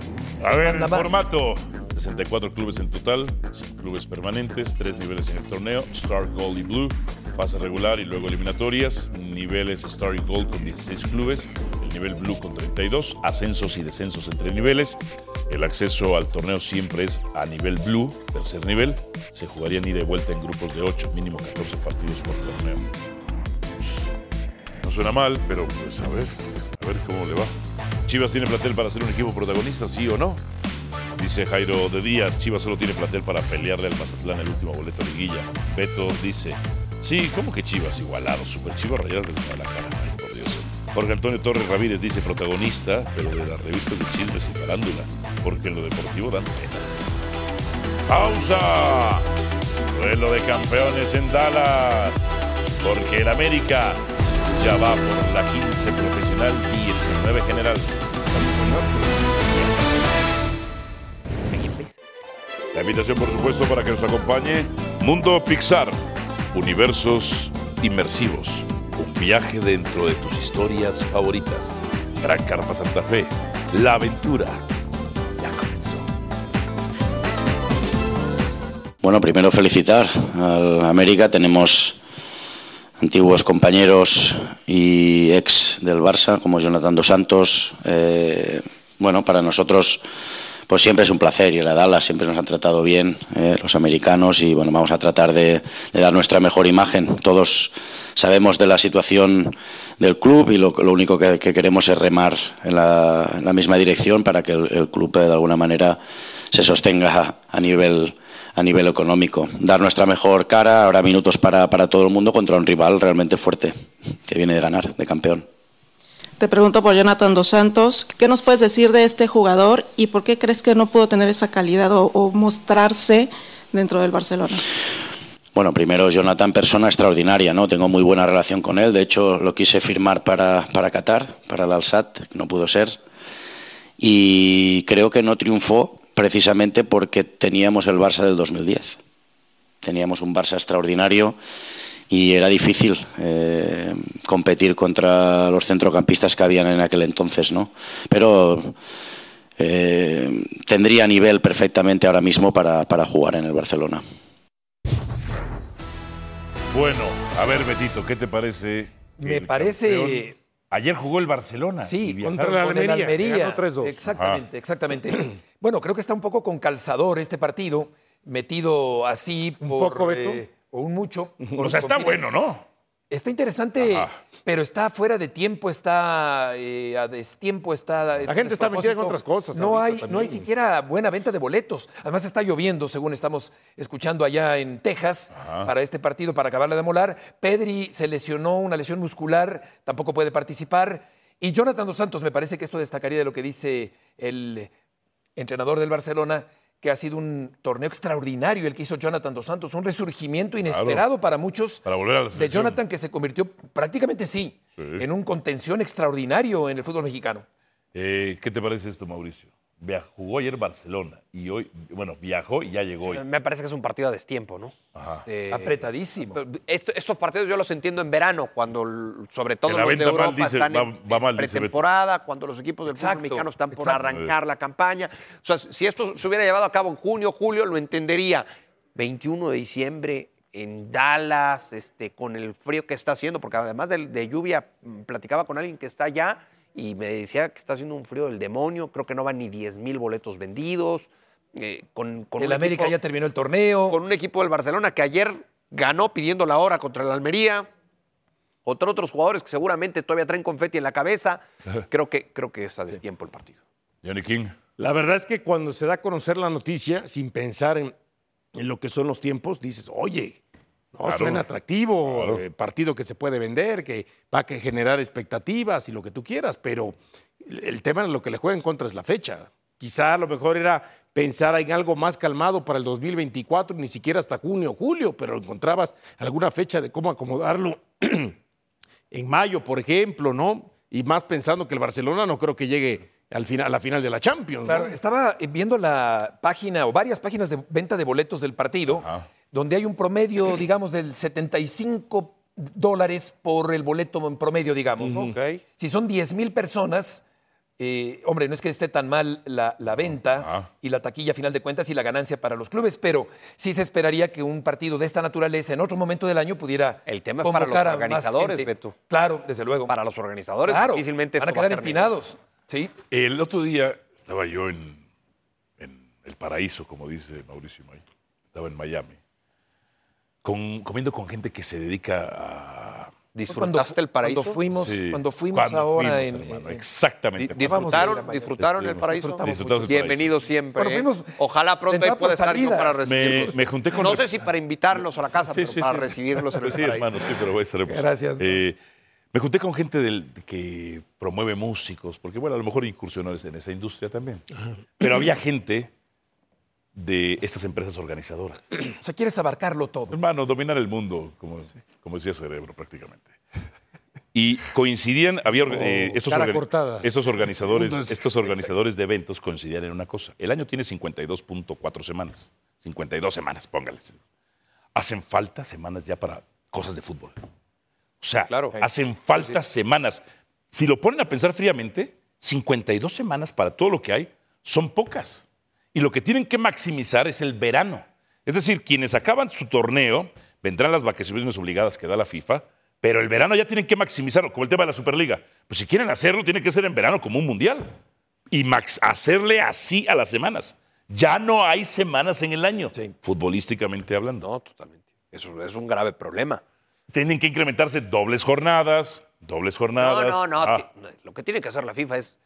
A ver, el
mandamás.
formato. 64 clubes en total, 5 clubes permanentes, 3 niveles en el torneo, Star Gold y Blue, fase regular y luego eliminatorias, niveles Star y Gold con 16 clubes, el nivel Blue con 32, ascensos y descensos entre niveles, el acceso al torneo siempre es a nivel Blue, tercer nivel, se jugarían ida y vuelta en grupos de 8, mínimo 14 partidos por torneo. No suena mal, pero pues a ver, a ver cómo le va. Chivas tiene plantel para ser un equipo protagonista, sí o no. Dice Jairo de Díaz, Chivas solo tiene plantel para pelearle al Mazatlán el último boleto liguilla. Beto dice, sí, ¿cómo que Chivas igualado? Super Chivas rayadas de Guadalajara, ay por Dios. Jorge Antonio Torres Ramírez dice protagonista, pero de las revistas de chismes y farándula, porque en lo deportivo dan pena. ¡Pausa! Duelo de campeones en Dallas, porque el América ya va por la 15 profesional, 19 general. La invitación, por supuesto, para que nos acompañe Mundo Pixar, universos inmersivos, un viaje dentro de tus historias favoritas. Gran Carpa Santa Fe, la aventura ya comenzó.
Bueno, primero felicitar al América. Tenemos antiguos compañeros y ex del Barça, como Jonathan Dos Santos. Eh, bueno, para nosotros pues siempre es un placer ir a Dallas, siempre nos han tratado bien eh, los americanos y bueno, vamos a tratar de, dar nuestra mejor imagen. Todos sabemos de la situación del club y lo, lo único que, que queremos es remar en la, en la misma dirección para que el, el club eh, de alguna manera se sostenga a nivel a nivel económico. Dar nuestra mejor cara, ahora minutos para, para todo el mundo contra un rival realmente fuerte, que viene de ganar, de campeón.
Te pregunto por Jonathan Dos Santos, ¿qué nos puedes decir de este jugador y por qué crees que no pudo tener esa calidad o, o mostrarse dentro del Barcelona?
Bueno, primero Jonathan, persona extraordinaria, ¿no? Tengo muy buena relación con él. De hecho, lo quise firmar para, para Qatar, para el Al-Sadd, no pudo ser. Y creo que no triunfó precisamente porque teníamos el Barça del 2010. Teníamos un Barça extraordinario y era difícil eh, competir contra los centrocampistas que habían en aquel entonces, ¿no? Pero eh, tendría nivel perfectamente ahora mismo para, para jugar en el Barcelona.
Bueno, a ver, Betito, ¿qué te parece?
Me parece-
campeón- Ayer jugó el Barcelona.
Sí,
y
contra
con
el
el
Almería.
ganó 3-2.
Exactamente, exactamente. (clears throat) bueno, creo que está un poco con calzador este partido, metido así
Un
por,
poco, Beto.
eh, o un mucho.
O (laughs) sea, está
Con
bueno, ¿no?
Está interesante,
Ajá.
pero está fuera de tiempo, está eh, a destiempo, está...
La gente está metida en otras cosas
No hay, no hay siquiera buena venta de boletos. Además está lloviendo, según estamos escuchando allá en Texas, para este partido, para acabarla de molar. Pedri se lesionó, una lesión muscular, tampoco puede participar. Y Jonathan Dos Santos, me parece que esto destacaría de lo que dice el entrenador del Barcelona, que ha sido un torneo extraordinario el que hizo Jonathan Dos Santos, un resurgimiento inesperado para muchos
Para volver a la
de. Jonathan que se convirtió prácticamente sí,
Sí.
en un contención extraordinario en el fútbol mexicano.
Eh, ¿Qué te parece esto, Mauricio? Jugó ayer Barcelona y hoy, bueno, viajó y ya llegó hoy.
Me parece que es un partido a destiempo, ¿no?
Ajá.
Eh,
Apretadísimo.
esto- estos partidos yo los entiendo en verano, cuando sobre todo los de Europa
dice,
están
va-
en,
va
en
mal, dice Beto.
pretemporada, cuando los equipos del
Exacto,
fútbol mexicano están por
exacto.
arrancar la campaña. O sea, si esto se hubiera llevado a cabo en junio, julio, lo entendería. 21 de diciembre en Dallas, este, con el frío que está haciendo, porque además de, de lluvia, mm, platicaba con alguien que está allá y me decía que está haciendo un frío del demonio, creo que no van ni 10 mil boletos vendidos. eh, con, con
el
un
América
equipo-
ya terminó el torneo.
con un equipo del Barcelona que ayer ganó pidiendo la hora contra el Almería. contra otros jugadores que seguramente todavía traen confeti en la cabeza. Creo que, creo que está de tiempo el partido.
Johnny King.
La verdad es que cuando se da a conocer la noticia, sin pensar en, en lo que son los tiempos, dices, oye, no,
Claro.
suena atractivo,
Claro.
eh, partido que se puede vender, que va a que generar expectativas y lo que tú quieras, pero el, el tema en lo que le juega en contra es la fecha. Quizá a lo mejor era pensar en algo más calmado para el 2024, ni siquiera hasta junio o julio, pero encontrabas alguna fecha de cómo acomodarlo (clears throat) en mayo, por ejemplo, ¿no? Y más pensando que el Barcelona no creo que llegue al final, a la final de la Champions.
Claro,
¿no?
estaba viendo la página o varias páginas de venta de boletos del partido, donde hay un promedio, digamos, del 75 dólares por el boleto en promedio, digamos. ¿no? Si son 10 mil personas, eh, hombre, no es que esté tan mal la, la venta y la taquilla a final de cuentas y la ganancia para los clubes, pero sí se esperaría que un partido de esta naturaleza en otro momento del año pudiera
El tema es para los
convocar a más
organizadores. Beto.
Claro, desde luego.
Para los organizadores,
Claro,
difícilmente
van a
esto va a
quedar empinados. Sí.
El otro día estaba yo en, en el paraíso, como dice Mauricio May. Estaba en Miami. Con- comiendo con gente que se dedica a.
¿Disfrutaste el paraíso?
Cuando fuimos,
Sí,
cuando fuimos
cuando
ahora
fuimos,
en,
hermano,
en-
exactamente.
¿Disfrutaron, disfrutaron el paraíso? Bienvenidos siempre.
Bueno,
¿eh?
fuimos
Ojalá pronto ahí pueda estar yo para recibirlos.
me junté con.
No sé si para invitarlos a la casa,
Sí,
pero
sí,
para
sí.
recibirlos en el
sí,
paraíso.
hermano, sí, pero voy a estar
Gracias,
Eh, me junté con gente del, que promueve músicos, porque bueno, a lo mejor incursionó en esa industria también. Pero había gente de estas empresas organizadoras. (clears throat)
O sea, quieres abarcarlo todo.
Hermano, dominar el mundo, como, como decía Cerebro prácticamente. Y coincidían, había orga-
Oh,
eh, estos, orga-
cortada.
estos organizadores, (laughs) estos organizadores de eventos coincidían en una cosa. El año tiene 52.4 semanas. 52 semanas, póngales. Hacen falta semanas ya para cosas de fútbol. O sea, hacen falta semanas. Si lo ponen a pensar fríamente, 52 semanas para todo lo que hay son pocas. Y lo que tienen que maximizar es el verano. Es decir, quienes acaban su torneo vendrán las vacaciones obligadas que da la FIFA, pero el verano ya tienen que maximizarlo, como el tema de la Superliga. Pues si quieren hacerlo, tiene que ser en verano como un mundial. Y max- hacerle así a las semanas. Ya no hay semanas en el año, futbolísticamente hablando.
No, totalmente. Eso es un grave problema.
Tienen que incrementarse dobles jornadas, dobles
No,
jornadas.
no, no.
Ah,
ti- Lo que tiene que hacer la FIFA es.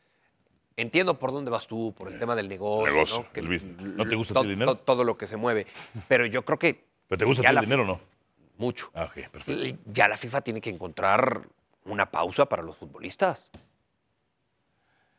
Entiendo por dónde vas tú, por el tema del negocio.
Negocio,
¿no? Que
el business. ¿No te gusta
to-
el dinero?
to- Todo lo que se mueve. Pero yo creo que.
¿Pero te gusta el dinero o no?
Mucho.
Ah, ok, perfecto.
Ya la FIFA tiene que encontrar una pausa para los futbolistas.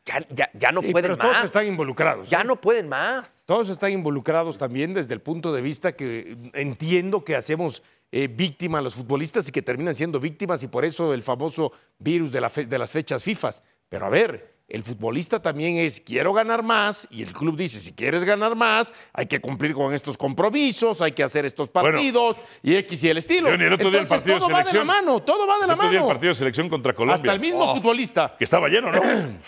Ya, ya, ya no
Sí,
pueden
pero todos
más.
están involucrados.
Ya
¿eh?
no pueden más.
Todos están involucrados también desde el punto de vista que entiendo que hacemos eh, víctima a los futbolistas y que terminan siendo víctimas y por eso el famoso virus de, la fe- de las fechas FIFAs. Pero a ver, el futbolista también es quiero ganar más y el club dice si quieres ganar más hay que cumplir con estos compromisos, hay que hacer estos partidos y X y el estilo.
Johnny, el otro día el
Entonces,
de
todo va de la mano, todo va de
El
la
día el
mano.
partido de selección contra Colombia.
Hasta el mismo
Oh,
futbolista.
Que estaba lleno, ¿no? (clears throat)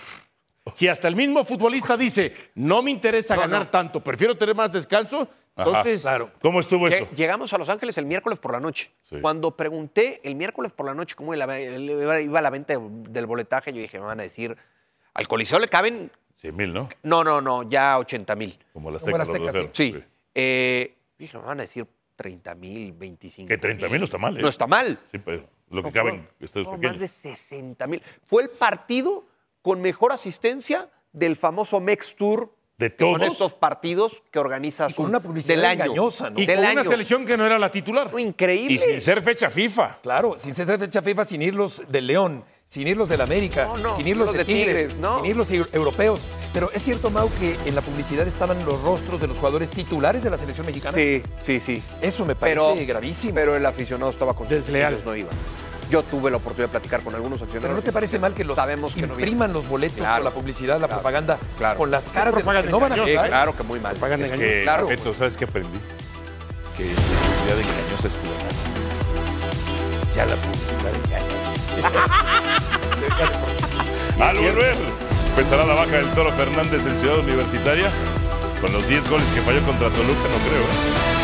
Si hasta el mismo futbolista dice, no me interesa
No,
ganar
no.
tanto, prefiero tener más descanso, entonces...
¿Cómo estuvo eso?
Llegamos a Los Ángeles el miércoles por la noche.
Sí.
Cuando pregunté el miércoles por la noche cómo iba iba la venta del boletaje, yo dije, me van a decir, al Coliseo le caben,
100 mil, ¿no?
no, no, no, ya 80 mil.
Como las
Como
los dos
Sí.
euros.
Eh, dije, me van a decir 30 mil, 25
Que 30 mil no está mal, ¿eh?
No está mal.
Sí, pero lo que
No,
caben
fueron-
estadios
fueron
pequeños.
más de 60 mil. Fue el partido con mejor asistencia del famoso Mex Tour.
¿De todos?
estos partidos que organiza
Y con una publicidad
del año.
engañosa, ¿no?
Y
Del
con una selección que no era la titular.
No, increíble.
Y sin ser fecha FIFA.
Claro, sin ser fecha FIFA, sin irlos del León, sin irlos del América,
No, no,
sin irlos
los
de
de
Tigres,
Tigres, no.
sin irlos eu- europeos. Pero es cierto, Mau, que en la publicidad estaban los rostros de los jugadores titulares de la selección mexicana.
Sí, sí, sí.
Eso me parece
Pero,
gravísimo.
pero el aficionado estaba con
Desleal.
ellos no iba. Yo tuve la oportunidad de platicar con algunos aficionados.
Pero ¿no te parece mal que los
Sabemos que no
impriman los boletos
Claro,
o la publicidad, la
claro,
propaganda
claro.
con las caras de los que no van a
engañosa,
Sí,
jugar?
claro que muy mal.
Propaganda
Es
engañosa.
que,
claro.
Beto, ¿sabes qué aprendí? Que la publicidad engañosa es pleonasmo. Ya la publicidad engaña. (laughs) Al volver, empezará la baja del Toro Fernández en Ciudad Universitaria. Con los 10 goles que falló contra Toluca, no creo. ¿eh?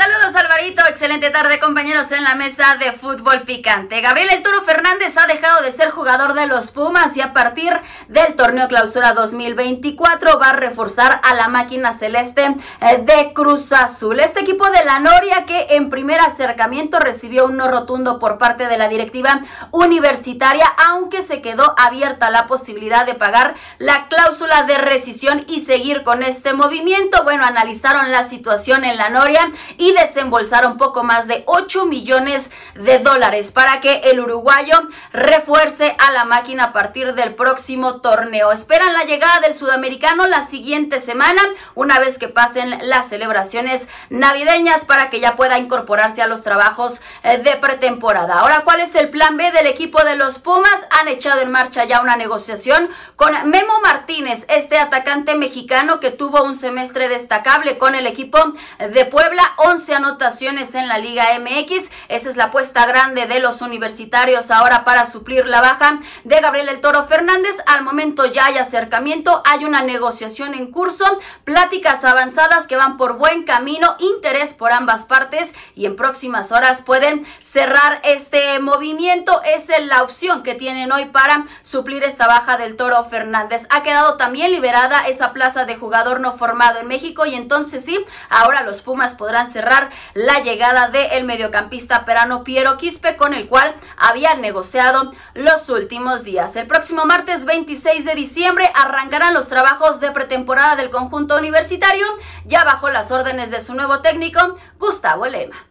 Saludos Alvarito, excelente tarde compañeros en la mesa de fútbol picante. Gabriel El Toro Fernández ha dejado de ser jugador de los Pumas y a partir del torneo clausura 2024 va a reforzar a la máquina celeste eh, de Cruz Azul. Este equipo de la Noria que en primer acercamiento recibió un no rotundo por parte de la directiva universitaria, aunque se quedó abierta la posibilidad de pagar la cláusula de rescisión y seguir con este movimiento. Bueno, analizaron la situación en la Noria y desembolsaron poco más de 8 millones de dólares para que el uruguayo refuerce a la máquina a partir del próximo torneo. Esperan la llegada del sudamericano la siguiente semana, una vez que pasen las celebraciones navideñas para que ya pueda incorporarse a los trabajos eh, de pretemporada. Ahora, ¿cuál es el plan B del equipo de los Pumas? Han echado en marcha ya una negociación con Memo Martínez, este atacante mexicano que tuvo un semestre destacable con el equipo de Puebla. 11 anotaciones en la Liga MX. Esa es la apuesta grande de los universitarios ahora para suplir la baja de Gabriel El Toro Fernández. Al momento ya hay acercamiento, hay una negociación en curso, pláticas avanzadas que van por buen camino, interés por ambas partes y en próximas horas pueden cerrar este movimiento. Esa es la opción que tienen hoy para suplir esta baja del Toro Fernández. Ha quedado también liberada esa plaza de jugador no formado en México y entonces sí, ahora los Pumas podrán cerrar cerrar la llegada del mediocampista perano Piero Quispe, con el cual habían negociado los últimos días. El próximo martes 26 de diciembre arrancarán los trabajos de pretemporada del conjunto universitario, ya bajo las órdenes de su nuevo técnico, Gustavo Lema.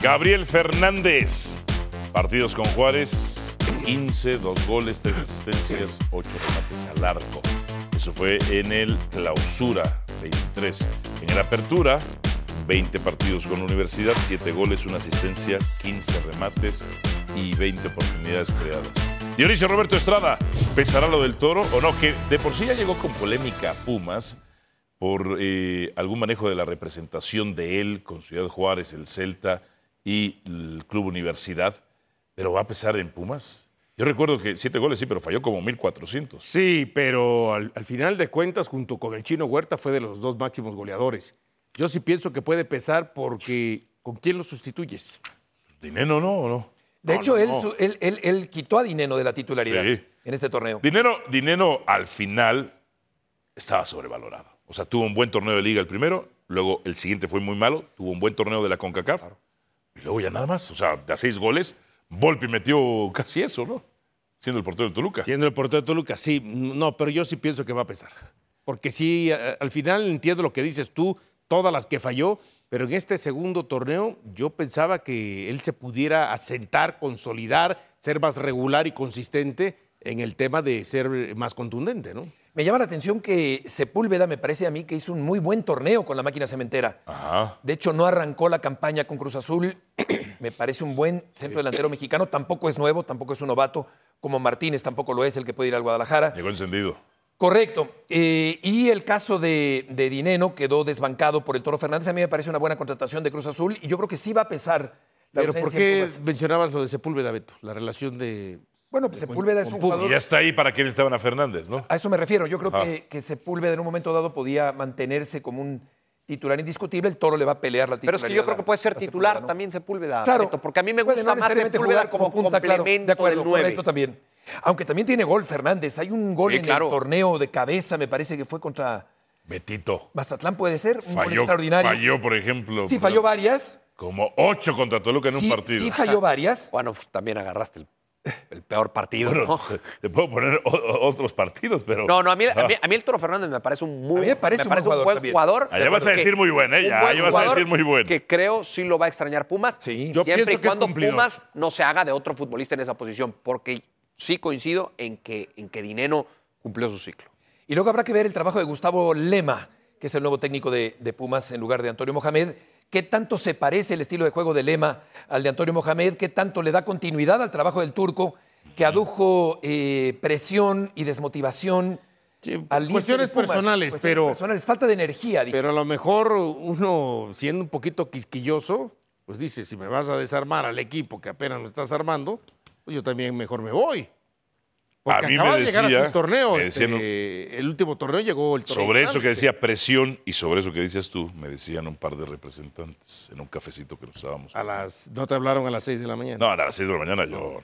Gabriel Fernández. Partidos con Juárez, 15, dos goles, tres asistencias, ocho remates al arco. Eso fue en el clausura 23. En el apertura, 20 partidos con universidad, 7 goles, una asistencia, 15 remates y 20 oportunidades creadas. Dionisio Roberto Estrada, ¿pesará lo del toro o no? Que de por sí ya llegó con polémica Pumas por eh, algún manejo de la representación de él con Ciudad Juárez, el Celta y el Club Universidad, pero va a pesar en Pumas. Yo recuerdo que siete goles sí, pero falló como 1.400.
Sí, pero al, al, final de cuentas, junto con el chino Huerta, fue de los dos máximos goleadores. Yo sí pienso que puede pesar porque ¿con quién lo sustituyes?
Dinero no, ¿o no?
De
No,
hecho,
no,
él,
no.
su- él, él- él quitó a Dineno de la titularidad
Sí.
en este torneo.
Dinero, dinero al final estaba sobrevalorado. O sea, tuvo un buen torneo de liga el primero, luego el siguiente fue muy malo, tuvo un buen torneo de la CONCACAF, y luego ya nada más. O sea, de a seis goles, Volpi metió casi eso, ¿no? Siendo el portero de Toluca.
Siendo el portero de Toluca, sí. No, pero yo sí pienso que va a pesar. Porque sí, al final entiendo lo que dices tú, todas las que falló, pero en este segundo torneo yo pensaba que él se pudiera asentar, consolidar, ser más regular y consistente en el tema de ser más contundente, ¿no?
Me llama la atención que Sepúlveda, me parece a mí, que hizo un muy buen torneo con la máquina cementera.
Ajá.
De hecho, no arrancó la campaña con Cruz Azul. (clears throat) me parece un buen centro delantero mexicano. Tampoco es nuevo, tampoco es un novato, como Martínez tampoco lo es, el que puede ir al Guadalajara.
Llegó encendido.
Correcto. Eh, y el caso de, de Dineno quedó desbancado por el Toro Fernández. A mí me parece una buena contratación de Cruz Azul y yo creo que sí va a pesar la
Pero ¿por qué mencionabas lo de Sepúlveda, Beto? La relación de...
Bueno, pues Sepúlveda es un jugador-
Y ya está ahí para quien estaban a Fernández, ¿no?
A eso me refiero. Yo creo que, que Sepúlveda en un momento dado podía mantenerse como un titular indiscutible. El Toro le va a pelear la
Pero
titularidad.
es que yo creo que puede ser titular
Sepúlveda, ¿no?
también Sepúlveda,
Claro.
Beto, porque a mí me gusta
no
más Sepúlveda
jugar
como,
punta, claro.
complemento
De acuerdo,
del 9.
correcto también. Aunque también tiene gol Fernández. Hay un gol
Sí,
en
claro.
el torneo de cabeza, me parece que fue contra
Betito.
Mazatlán, puede ser. Un gol extraordinario.
falló, por ejemplo.
Sí, falló varias.
Como ocho contra Toluca en
Sí,
un partido.
sí falló varias.
Bueno, pues también agarraste el, el peor partido,
Bueno,
¿no?
te- puedo poner o- o- otros partidos, pero.
No, no, a mí, a, mí, a mí el Toro Fernández me parece un muy
A mí me parece un buen jugador
buen
también.
jugador.
Allá vas a
que-
decir muy buen, ¿eh? Ya, vas a decir muy buen.
Que creo sí lo va a extrañar Pumas.
Sí.
Yo
siempre
pienso
y
que es
cuando. Pumas no se haga de otro futbolista en esa posición, porque sí coincido en que, en que Dineno cumplió su ciclo.
Y luego habrá que ver el trabajo de Gustavo Lema, que es el nuevo técnico de, de Pumas en lugar de Antonio Mohamed. ¿Qué tanto se parece el estilo de juego de Lema al de Antonio Mohamed? ¿Qué tanto le da continuidad al trabajo del turco, que adujo eh, presión y desmotivación al
cuestiones
Pumas?
personales,
Cuestiones
pero-
personales, falta de energía. dije.
Pero a lo mejor uno, siendo un poquito quisquilloso, pues dice, si me vas a desarmar al equipo que apenas me estás armando, pues yo también mejor me voy. Porque
a mí
acaba
me
de llegar a
decía,
su torneo.
me decían,
este, el último torneo llegó el torneo
Sobre eso que decía presión y sobre eso que dices tú, me decían un par de representantes en un cafecito que nos estábamos.
A las, no te hablaron a las 6 de la mañana.
No, a las 6 de la mañana yo.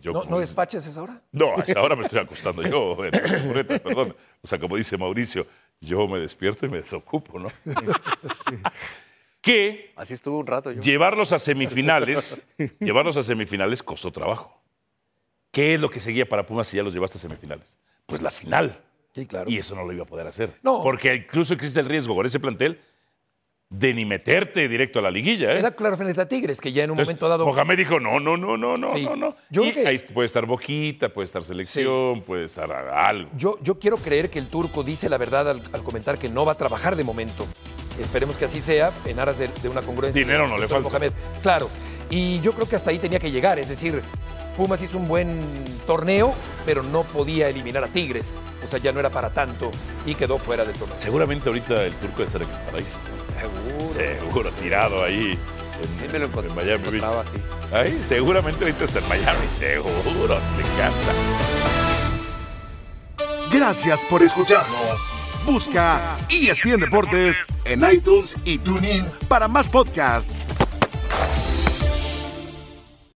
yo
¿No, ¿No despaches esa hora?
No, a esa hora me estoy acostando yo, en (laughs) perdón. O sea, como dice Mauricio, yo me despierto y me desocupo, ¿no? que
Así estuvo un rato yo.
llevarlos a semifinales, llevarlos a semifinales costó trabajo. ¿Qué es lo que seguía para Pumas si ya los llevaste a semifinales? Pues la final.
Sí, claro.
Y eso no lo iba a poder hacer.
No.
Porque incluso existe el riesgo con ese plantel de ni meterte directo a la liguilla. ¿eh?
Era claro frente a Tigres, que ya en un
Entonces,
momento dado.
Mohamed dijo, no, no, no, no, no,
Sí.
no, no.
Yo
Y
que-
ahí puede estar Boquita, puede estar selección, puede estar algo.
Yo, yo quiero creer que el turco dice la verdad al, al comentar que no va a trabajar de momento. Esperemos que así sea, en aras de, de una congruencia.
Dinero no le falta.
Mohamed. Claro. Y yo creo que hasta ahí tenía que llegar. Es decir, Pumas hizo un buen torneo, pero no podía eliminar a Tigres. O sea, ya no era para tanto y quedó fuera del torneo.
Seguramente ahorita el turco debe estar en el paraíso.
Seguro.
Seguro, tirado ahí.
Sí, me lo encont-
en Miami
así.
Ahí, seguramente ahorita está en Miami, seguro. Me encanta.
Gracias por escucharnos. Busca ESPN Deportes en iTunes y TuneIn para más podcasts.